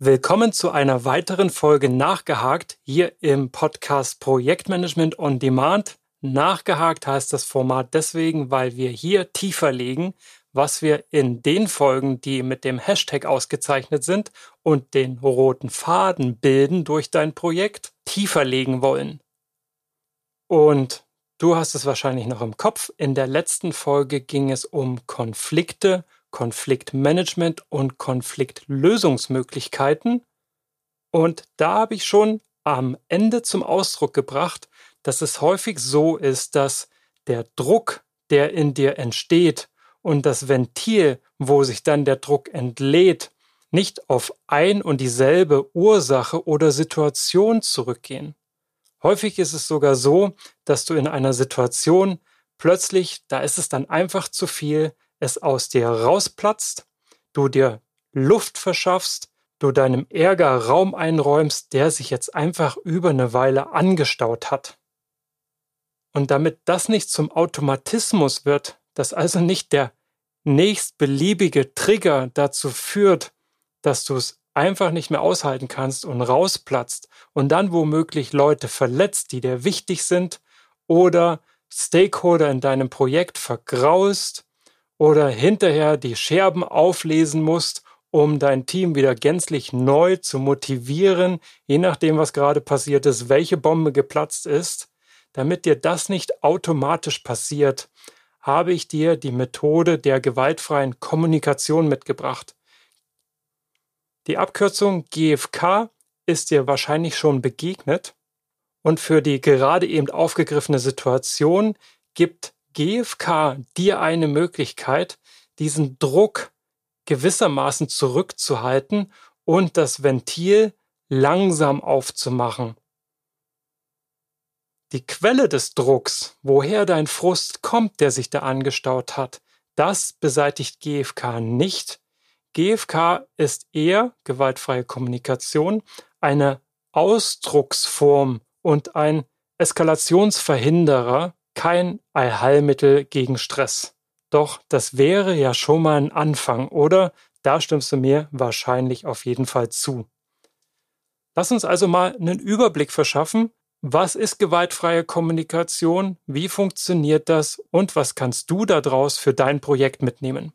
Willkommen zu einer weiteren Folge Nachgehakt hier im Podcast Projektmanagement on Demand. Nachgehakt heißt das Format deswegen, weil wir hier tiefer legen, was wir in den Folgen, die mit dem Hashtag ausgezeichnet sind und den roten Faden bilden durch dein Projekt, tiefer legen wollen. Und du hast es wahrscheinlich noch im Kopf. In der letzten Folge ging es um Konflikte Konfliktmanagement und Konfliktlösungsmöglichkeiten. Und da habe ich schon am Ende zum Ausdruck gebracht, dass es häufig so ist, dass der Druck, der in dir entsteht und das Ventil, wo sich dann der Druck entlädt, nicht auf ein und dieselbe Ursache oder Situation zurückgehen. Häufig ist es sogar so, dass du in einer Situation plötzlich, da ist es dann einfach zu viel, es aus dir rausplatzt, du dir Luft verschaffst, du deinem Ärger Raum einräumst, der sich jetzt einfach über eine Weile angestaut hat. Und damit das nicht zum Automatismus wird, dass also nicht der nächstbeliebige Trigger dazu führt, dass du es einfach nicht mehr aushalten kannst und rausplatzt und dann womöglich Leute verletzt, die dir wichtig sind oder Stakeholder in deinem Projekt vergraust oder hinterher die Scherben auflesen musst, um dein Team wieder gänzlich neu zu motivieren, je nachdem, was gerade passiert ist, welche Bombe geplatzt ist, damit dir das nicht automatisch passiert, habe ich dir die Methode der gewaltfreien Kommunikation mitgebracht. Die Abkürzung GFK ist dir wahrscheinlich schon begegnet und für die gerade eben aufgegriffene Situation gibt GfK dir eine Möglichkeit, diesen Druck gewissermaßen zurückzuhalten und das Ventil langsam aufzumachen. Die Quelle des Drucks, woher dein Frust kommt, der sich da angestaut hat, das beseitigt GfK nicht. GfK ist eher gewaltfreie Kommunikation, eine Ausdrucksform und ein Eskalationsverhinderer, kein Allheilmittel gegen Stress. Doch das wäre ja schon mal ein Anfang, oder? Da stimmst du mir wahrscheinlich auf jeden Fall zu. Lass uns also mal einen Überblick verschaffen. Was ist gewaltfreie Kommunikation? Wie funktioniert das? Und was kannst du daraus für dein Projekt mitnehmen?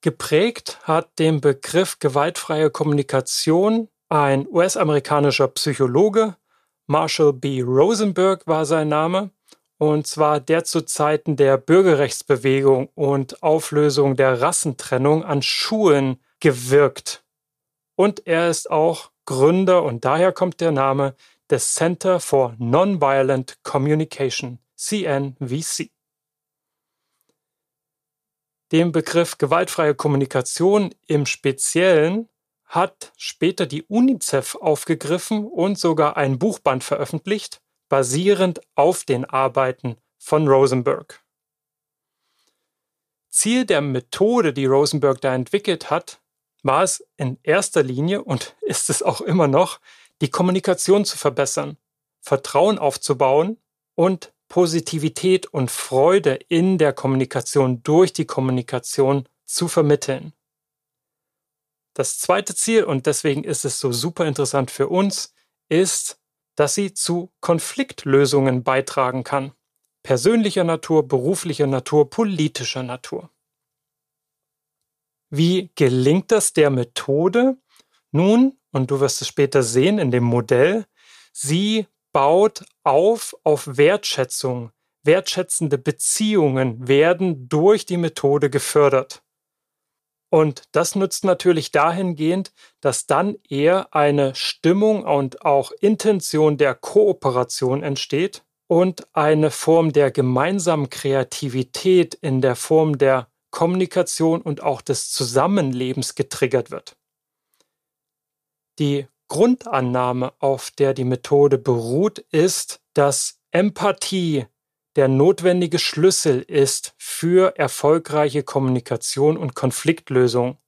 Geprägt hat den Begriff gewaltfreie Kommunikation ein US-amerikanischer Psychologe Marshall B. Rosenberg war sein Name, und zwar der zu Zeiten der Bürgerrechtsbewegung und Auflösung der Rassentrennung an Schulen gewirkt. Und er ist auch Gründer, und daher kommt der Name, des Center for Nonviolent Communication, CNVC. Den Begriff gewaltfreie Kommunikation im Speziellen hat später die UNICEF aufgegriffen und sogar ein Buchband veröffentlicht, basierend auf den Arbeiten von Rosenberg. Ziel der Methode, die Rosenberg da entwickelt hat, war es in erster Linie und ist es auch immer noch, die Kommunikation zu verbessern, Vertrauen aufzubauen und Positivität und Freude in der Kommunikation durch die Kommunikation zu vermitteln. Das zweite Ziel, und deswegen ist es so super interessant für uns, ist, dass sie zu Konfliktlösungen beitragen kann. Persönlicher Natur, beruflicher Natur, politischer Natur. Wie gelingt das der Methode? Nun, und du wirst es später sehen in dem Modell, sie baut auf auf Wertschätzung. Wertschätzende Beziehungen werden durch die Methode gefördert. Und das nützt natürlich dahingehend, dass dann eher eine Stimmung und auch Intention der Kooperation entsteht und eine Form der gemeinsamen Kreativität in der Form der Kommunikation und auch des Zusammenlebens getriggert wird. Die Grundannahme, auf der die Methode beruht, ist, dass Empathie der notwendige Schlüssel ist für erfolgreiche Kommunikation und Konfliktlösung,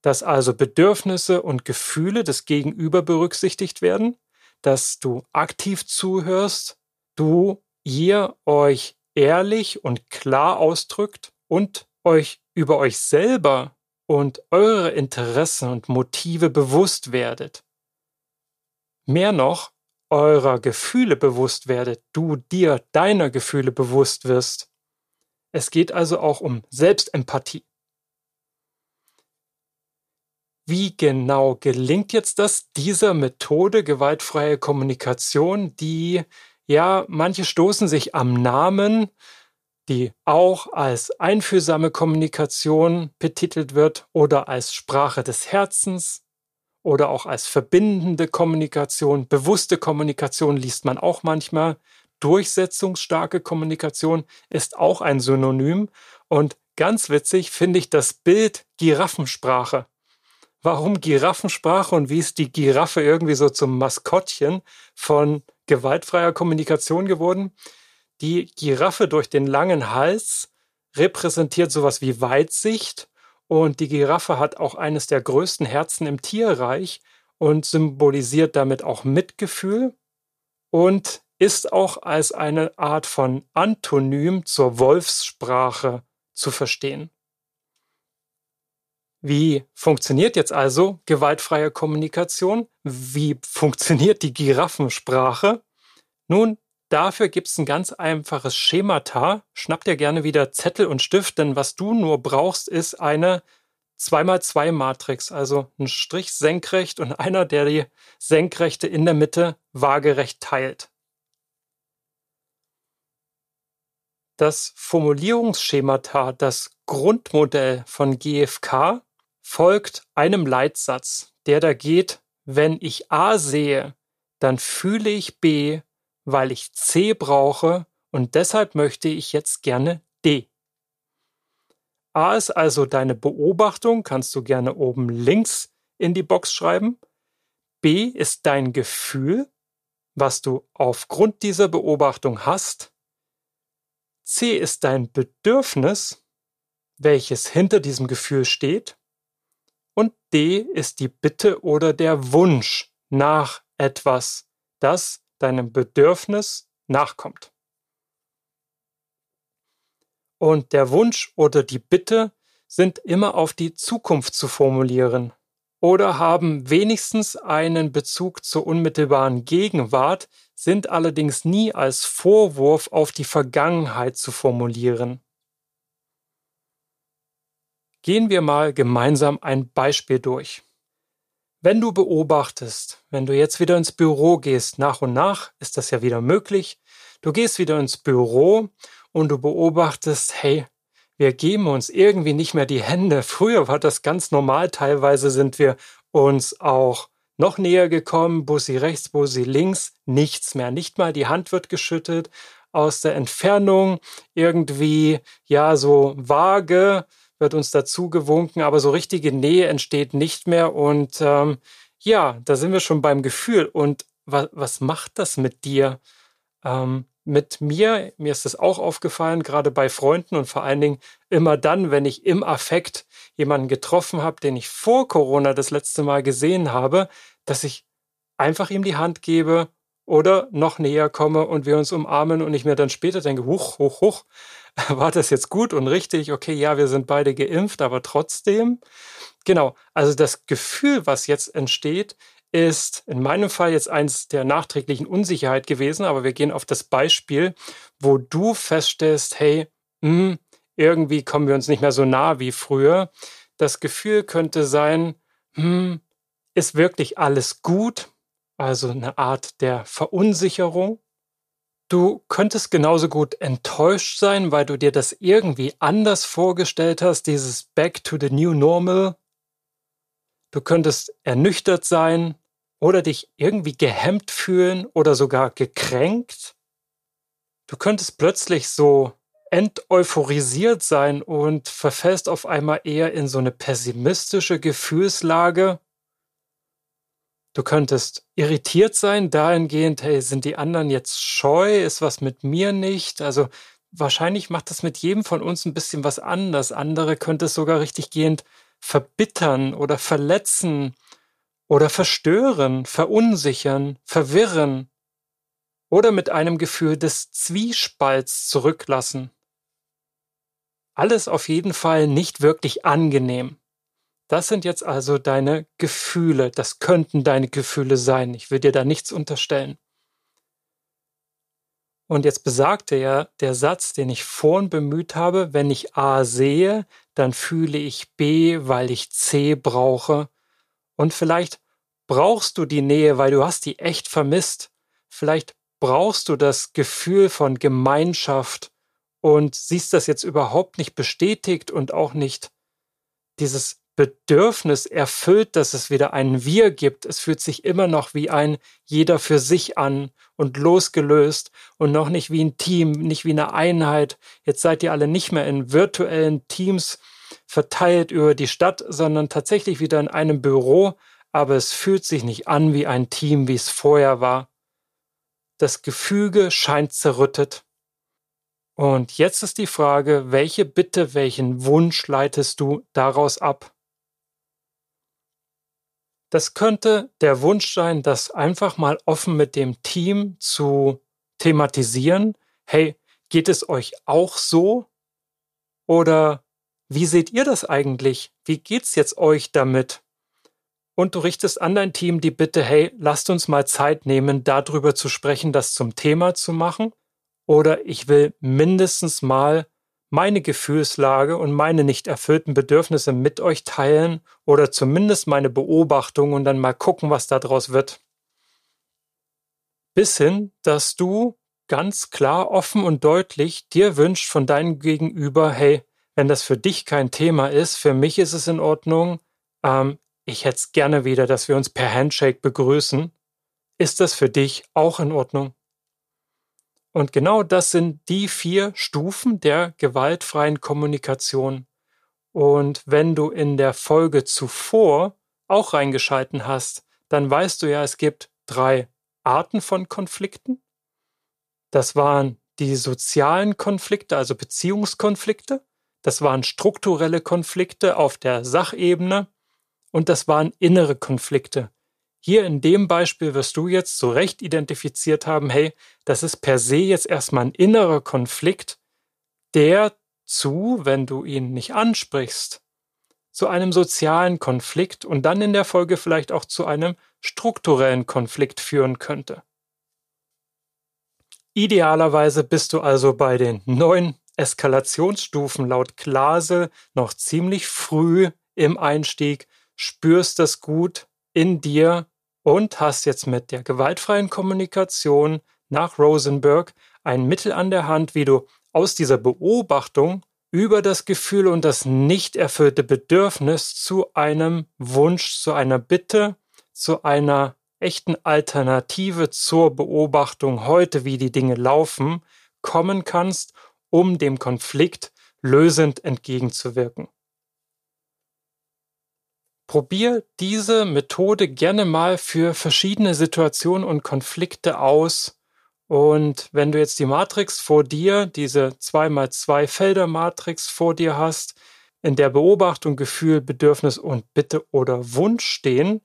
dass also Bedürfnisse und Gefühle des Gegenüber berücksichtigt werden, dass du aktiv zuhörst, du ihr euch ehrlich und klar ausdrückt und euch über euch selber und eure Interessen und Motive bewusst werdet. Mehr noch, eurer Gefühle bewusst werdet, du dir deiner Gefühle bewusst wirst. Es geht also auch um Selbstempathie. Wie genau gelingt jetzt das dieser Methode gewaltfreie Kommunikation, die ja, manche stoßen sich am Namen, die auch als einfühlsame Kommunikation betitelt wird oder als Sprache des Herzens oder auch als verbindende Kommunikation, bewusste Kommunikation liest man auch manchmal. Durchsetzungsstarke Kommunikation ist auch ein Synonym und ganz witzig finde ich das Bild Giraffensprache warum Giraffensprache und wie ist die Giraffe irgendwie so zum Maskottchen von gewaltfreier Kommunikation geworden? Die Giraffe durch den langen Hals repräsentiert sowas wie Weitsicht und die Giraffe hat auch eines der größten Herzen im Tierreich und symbolisiert damit auch Mitgefühl und ist auch als eine Art von Antonym zur Wolfssprache zu verstehen. Wie funktioniert jetzt also gewaltfreie Kommunikation? Wie funktioniert die Giraffensprache? Nun, dafür gibt es ein ganz einfaches Schemata. Schnapp dir gerne wieder Zettel und Stift, denn was du nur brauchst, ist eine 2x2 Matrix, also ein Strich senkrecht und einer, der die Senkrechte in der Mitte waagerecht teilt. Das Formulierungsschemata, das Grundmodell von GFK, folgt einem Leitsatz, der da geht, wenn ich A sehe, dann fühle ich B, weil ich C brauche und deshalb möchte ich jetzt gerne D. A ist also deine Beobachtung, kannst du gerne oben links in die Box schreiben. B ist dein Gefühl, was du aufgrund dieser Beobachtung hast. C ist dein Bedürfnis, welches hinter diesem Gefühl steht. Und D ist die Bitte oder der Wunsch nach etwas, das deinem Bedürfnis nachkommt. Und der Wunsch oder die Bitte sind immer auf die Zukunft zu formulieren oder haben wenigstens einen Bezug zur unmittelbaren Gegenwart, sind allerdings nie als Vorwurf auf die Vergangenheit zu formulieren. Gehen wir mal gemeinsam ein Beispiel durch. Wenn du beobachtest, wenn du jetzt wieder ins Büro gehst, nach und nach ist das ja wieder möglich, du gehst wieder ins Büro und du beobachtest, hey, wir geben uns irgendwie nicht mehr die Hände. Früher war das ganz normal, teilweise sind wir uns auch noch näher gekommen, Bussi rechts, Bussi links, nichts mehr, nicht mal die Hand wird geschüttet, aus der Entfernung irgendwie, ja, so vage, wird uns dazu gewunken, aber so richtige Nähe entsteht nicht mehr. Und ähm, ja, da sind wir schon beim Gefühl. Und wa was macht das mit dir? Ähm, mit mir, mir ist das auch aufgefallen, gerade bei Freunden und vor allen Dingen immer dann, wenn ich im Affekt jemanden getroffen habe, den ich vor Corona das letzte Mal gesehen habe, dass ich einfach ihm die Hand gebe oder noch näher komme und wir uns umarmen und ich mir dann später denke, huch, huch, huch, war das jetzt gut und richtig? Okay, ja, wir sind beide geimpft, aber trotzdem. Genau, also das Gefühl, was jetzt entsteht, ist in meinem Fall jetzt eins der nachträglichen Unsicherheit gewesen, aber wir gehen auf das Beispiel, wo du feststellst, hey, mh, hm, irgendwie kommen wir uns nicht mehr so nah wie früher. Das Gefühl könnte sein, hm, ist wirklich alles gut? Also eine Art der Verunsicherung. Du könntest genauso gut enttäuscht sein, weil du dir das irgendwie anders vorgestellt hast, dieses Back to the New Normal. Du könntest ernüchtert sein oder dich irgendwie gehemmt fühlen oder sogar gekränkt. Du könntest plötzlich so enteuphorisiert sein und verfällst auf einmal eher in so eine pessimistische Gefühlslage Du könntest irritiert sein, dahingehend, hey, sind die anderen jetzt scheu? Ist was mit mir nicht? Also wahrscheinlich macht das mit jedem von uns ein bisschen was anders. Andere könnte es sogar richtig gehend verbittern oder verletzen oder verstören, verunsichern, verwirren oder mit einem Gefühl des Zwiespalts zurücklassen. Alles auf jeden Fall nicht wirklich angenehm. Das sind jetzt also deine Gefühle. Das könnten deine Gefühle sein. Ich will dir da nichts unterstellen. Und jetzt besagte ja der Satz, den ich vorhin bemüht habe, wenn ich A sehe, dann fühle ich B, weil ich C brauche. Und vielleicht brauchst du die Nähe, weil du hast die echt vermisst. Vielleicht brauchst du das Gefühl von Gemeinschaft und siehst das jetzt überhaupt nicht bestätigt und auch nicht dieses Bedürfnis erfüllt, dass es wieder ein Wir gibt. Es fühlt sich immer noch wie ein jeder für sich an und losgelöst und noch nicht wie ein Team, nicht wie eine Einheit. Jetzt seid ihr alle nicht mehr in virtuellen Teams verteilt über die Stadt, sondern tatsächlich wieder in einem Büro, aber es fühlt sich nicht an wie ein Team, wie es vorher war. Das Gefüge scheint zerrüttet. Und jetzt ist die Frage, welche Bitte, welchen Wunsch leitest du daraus ab? Das könnte der Wunsch sein, das einfach mal offen mit dem Team zu thematisieren. Hey, geht es euch auch so? Oder wie seht ihr das eigentlich? Wie geht's jetzt euch damit? Und du richtest an dein Team die Bitte, hey, lasst uns mal Zeit nehmen, darüber zu sprechen, das zum Thema zu machen. Oder ich will mindestens mal meine Gefühlslage und meine nicht erfüllten Bedürfnisse mit euch teilen oder zumindest meine Beobachtung und dann mal gucken, was daraus wird. Bis hin, dass du ganz klar, offen und deutlich dir wünscht von deinem Gegenüber, hey, wenn das für dich kein Thema ist, für mich ist es in Ordnung, ähm, ich hätte es gerne wieder, dass wir uns per Handshake begrüßen. Ist das für dich auch in Ordnung? Und genau das sind die vier Stufen der gewaltfreien Kommunikation. Und wenn du in der Folge zuvor auch reingeschalten hast, dann weißt du ja, es gibt drei Arten von Konflikten. Das waren die sozialen Konflikte, also Beziehungskonflikte. Das waren strukturelle Konflikte auf der Sachebene. Und das waren innere Konflikte, hier in dem Beispiel wirst du jetzt zu Recht identifiziert haben, hey, das ist per se jetzt erstmal ein innerer Konflikt, der zu, wenn du ihn nicht ansprichst, zu einem sozialen Konflikt und dann in der Folge vielleicht auch zu einem strukturellen Konflikt führen könnte. Idealerweise bist du also bei den neun Eskalationsstufen laut Klase noch ziemlich früh im Einstieg, spürst das gut in dir und hast jetzt mit der gewaltfreien Kommunikation nach Rosenberg ein Mittel an der Hand, wie du aus dieser Beobachtung über das Gefühl und das nicht erfüllte Bedürfnis zu einem Wunsch, zu einer Bitte, zu einer echten Alternative zur Beobachtung heute, wie die Dinge laufen, kommen kannst, um dem Konflikt lösend entgegenzuwirken. Probier diese Methode gerne mal für verschiedene Situationen und Konflikte aus. Und wenn du jetzt die Matrix vor dir, diese 2x2 Felder Matrix vor dir hast, in der Beobachtung, Gefühl, Bedürfnis und Bitte oder Wunsch stehen,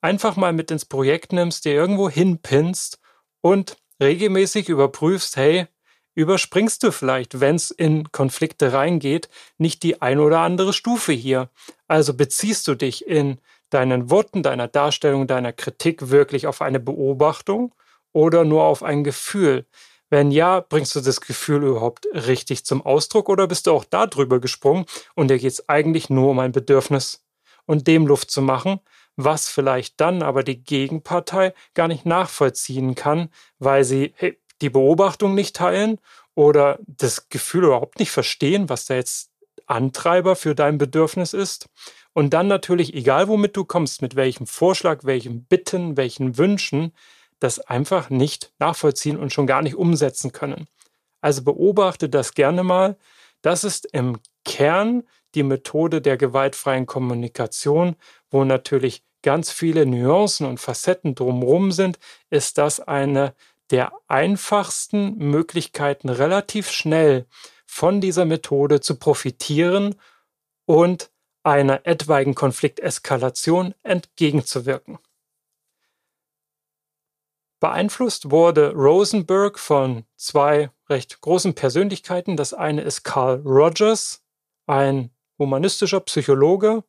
einfach mal mit ins Projekt nimmst, dir irgendwo hinpinnst und regelmäßig überprüfst, hey, überspringst du vielleicht, wenn es in Konflikte reingeht, nicht die ein oder andere Stufe hier. Also beziehst du dich in deinen Worten, deiner Darstellung, deiner Kritik wirklich auf eine Beobachtung oder nur auf ein Gefühl? Wenn ja, bringst du das Gefühl überhaupt richtig zum Ausdruck oder bist du auch da drüber gesprungen und dir geht es eigentlich nur um ein Bedürfnis und dem Luft zu machen, was vielleicht dann aber die Gegenpartei gar nicht nachvollziehen kann, weil sie, hey, die Beobachtung nicht teilen oder das Gefühl überhaupt nicht verstehen, was da jetzt Antreiber für dein Bedürfnis ist. Und dann natürlich, egal womit du kommst, mit welchem Vorschlag, welchem Bitten, welchen Wünschen, das einfach nicht nachvollziehen und schon gar nicht umsetzen können. Also beobachte das gerne mal. Das ist im Kern die Methode der gewaltfreien Kommunikation, wo natürlich ganz viele Nuancen und Facetten drumherum sind, ist das eine der einfachsten Möglichkeiten, relativ schnell von dieser Methode zu profitieren und einer etwaigen Konflikteskalation entgegenzuwirken. Beeinflusst wurde Rosenberg von zwei recht großen Persönlichkeiten. Das eine ist Carl Rogers, ein humanistischer Psychologe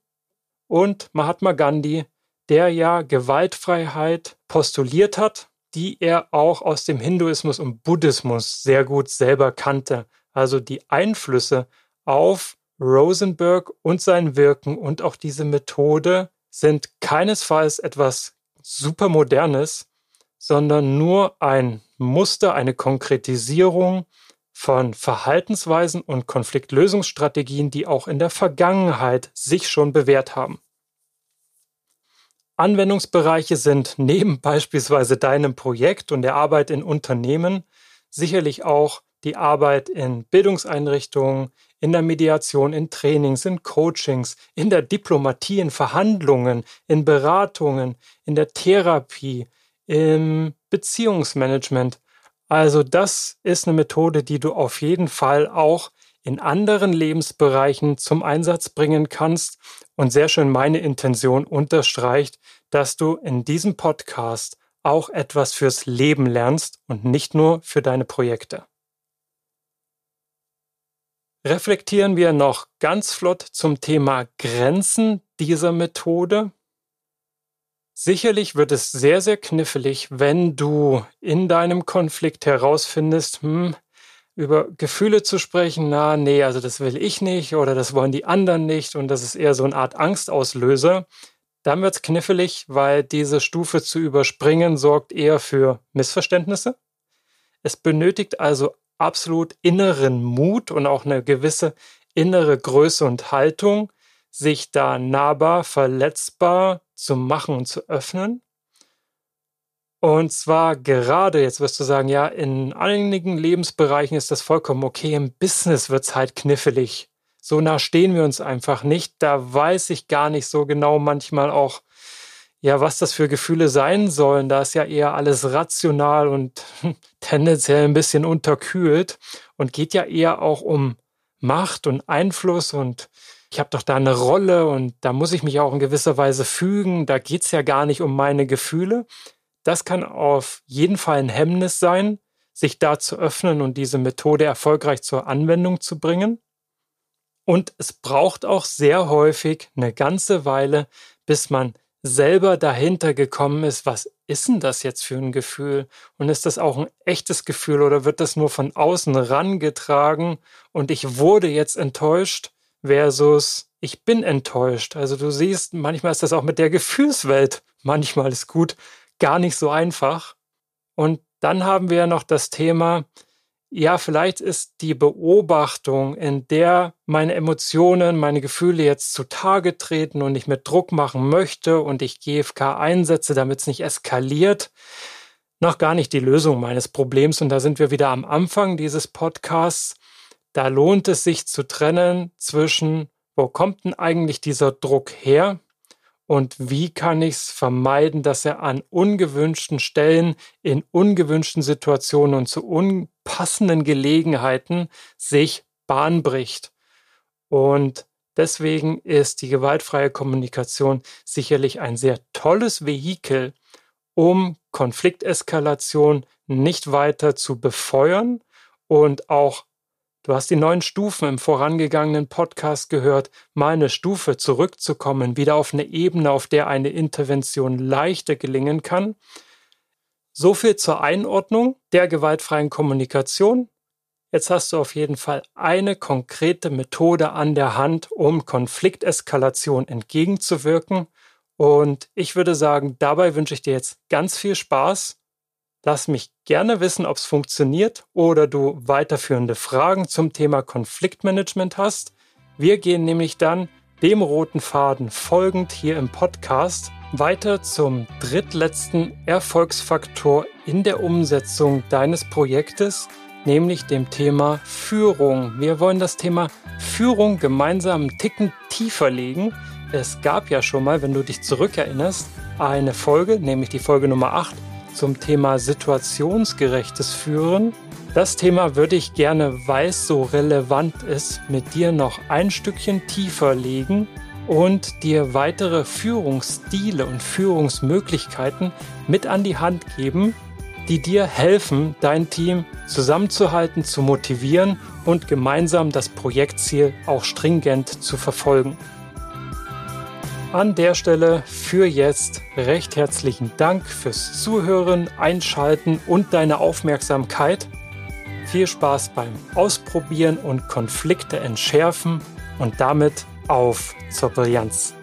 und Mahatma Gandhi, der ja Gewaltfreiheit postuliert hat, die er auch aus dem Hinduismus und Buddhismus sehr gut selber kannte. Also die Einflüsse auf Rosenberg und sein Wirken und auch diese Methode sind keinesfalls etwas supermodernes, sondern nur ein Muster, eine Konkretisierung von Verhaltensweisen und Konfliktlösungsstrategien, die auch in der Vergangenheit sich schon bewährt haben. Anwendungsbereiche sind neben beispielsweise deinem Projekt und der Arbeit in Unternehmen sicherlich auch die Arbeit in Bildungseinrichtungen, in der Mediation, in Trainings, in Coachings, in der Diplomatie, in Verhandlungen, in Beratungen, in der Therapie, im Beziehungsmanagement. Also das ist eine Methode, die du auf jeden Fall auch in anderen Lebensbereichen zum Einsatz bringen kannst und sehr schön meine Intention unterstreicht, dass du in diesem Podcast auch etwas fürs Leben lernst und nicht nur für deine Projekte. Reflektieren wir noch ganz flott zum Thema Grenzen dieser Methode. Sicherlich wird es sehr, sehr knifflig, wenn du in deinem Konflikt herausfindest, hm, über Gefühle zu sprechen, na, nee, also das will ich nicht oder das wollen die anderen nicht und das ist eher so eine Art Angstauslöser. Dann wird es knifflig, weil diese Stufe zu überspringen sorgt eher für Missverständnisse. Es benötigt also absolut inneren Mut und auch eine gewisse innere Größe und Haltung, sich da nahbar, verletzbar zu machen und zu öffnen. Und zwar gerade, jetzt wirst du sagen, ja, in einigen Lebensbereichen ist das vollkommen okay, im Business wird es halt knifflig. So nah stehen wir uns einfach nicht. Da weiß ich gar nicht so genau manchmal auch, ja, was das für Gefühle sein sollen. Da ist ja eher alles rational und tendenziell ein bisschen unterkühlt und geht ja eher auch um Macht und Einfluss und ich habe doch da eine Rolle und da muss ich mich auch in gewisser Weise fügen. Da geht's ja gar nicht um meine Gefühle. Das kann auf jeden Fall ein Hemmnis sein, sich da zu öffnen und diese Methode erfolgreich zur Anwendung zu bringen. Und es braucht auch sehr häufig eine ganze Weile, bis man selber dahinter gekommen ist, was ist denn das jetzt für ein Gefühl? Und ist das auch ein echtes Gefühl oder wird das nur von außen rangetragen und ich wurde jetzt enttäuscht versus ich bin enttäuscht? Also du siehst, manchmal ist das auch mit der Gefühlswelt, manchmal ist gut, gar nicht so einfach. Und dann haben wir noch das Thema, ja, vielleicht ist die Beobachtung, in der meine Emotionen, meine Gefühle jetzt zutage treten und ich mit Druck machen möchte und ich GFK einsetze, damit es nicht eskaliert, noch gar nicht die Lösung meines Problems. Und da sind wir wieder am Anfang dieses Podcasts. Da lohnt es sich zu trennen zwischen, wo kommt denn eigentlich dieser Druck her? Und wie kann ich es vermeiden, dass er an ungewünschten Stellen, in ungewünschten Situationen und zu unpassenden Gelegenheiten sich Bahn bricht. Und deswegen ist die gewaltfreie Kommunikation sicherlich ein sehr tolles Vehikel, um Konflikteskalation nicht weiter zu befeuern und auch Du hast die neun Stufen im vorangegangenen Podcast gehört, mal eine Stufe zurückzukommen, wieder auf eine Ebene, auf der eine Intervention leichter gelingen kann. So viel zur Einordnung der gewaltfreien Kommunikation. Jetzt hast du auf jeden Fall eine konkrete Methode an der Hand, um Konflikteskalation entgegenzuwirken. Und ich würde sagen, dabei wünsche ich dir jetzt ganz viel Spaß Lass mich gerne wissen, ob es funktioniert oder du weiterführende Fragen zum Thema Konfliktmanagement hast. Wir gehen nämlich dann dem roten Faden folgend hier im Podcast weiter zum drittletzten Erfolgsfaktor in der Umsetzung deines Projektes, nämlich dem Thema Führung. Wir wollen das Thema Führung gemeinsam einen Ticken tiefer legen. Es gab ja schon mal, wenn du dich zurückerinnerst, eine Folge, nämlich die Folge Nummer 8 zum Thema situationsgerechtes Führen. Das Thema würde ich gerne, weil es so relevant ist, mit dir noch ein Stückchen tiefer legen und dir weitere Führungsstile und Führungsmöglichkeiten mit an die Hand geben, die dir helfen, dein Team zusammenzuhalten, zu motivieren und gemeinsam das Projektziel auch stringent zu verfolgen. An der Stelle für jetzt recht herzlichen Dank fürs Zuhören, Einschalten und deine Aufmerksamkeit. Viel Spaß beim Ausprobieren und Konflikte entschärfen und damit auf zur Brillanz.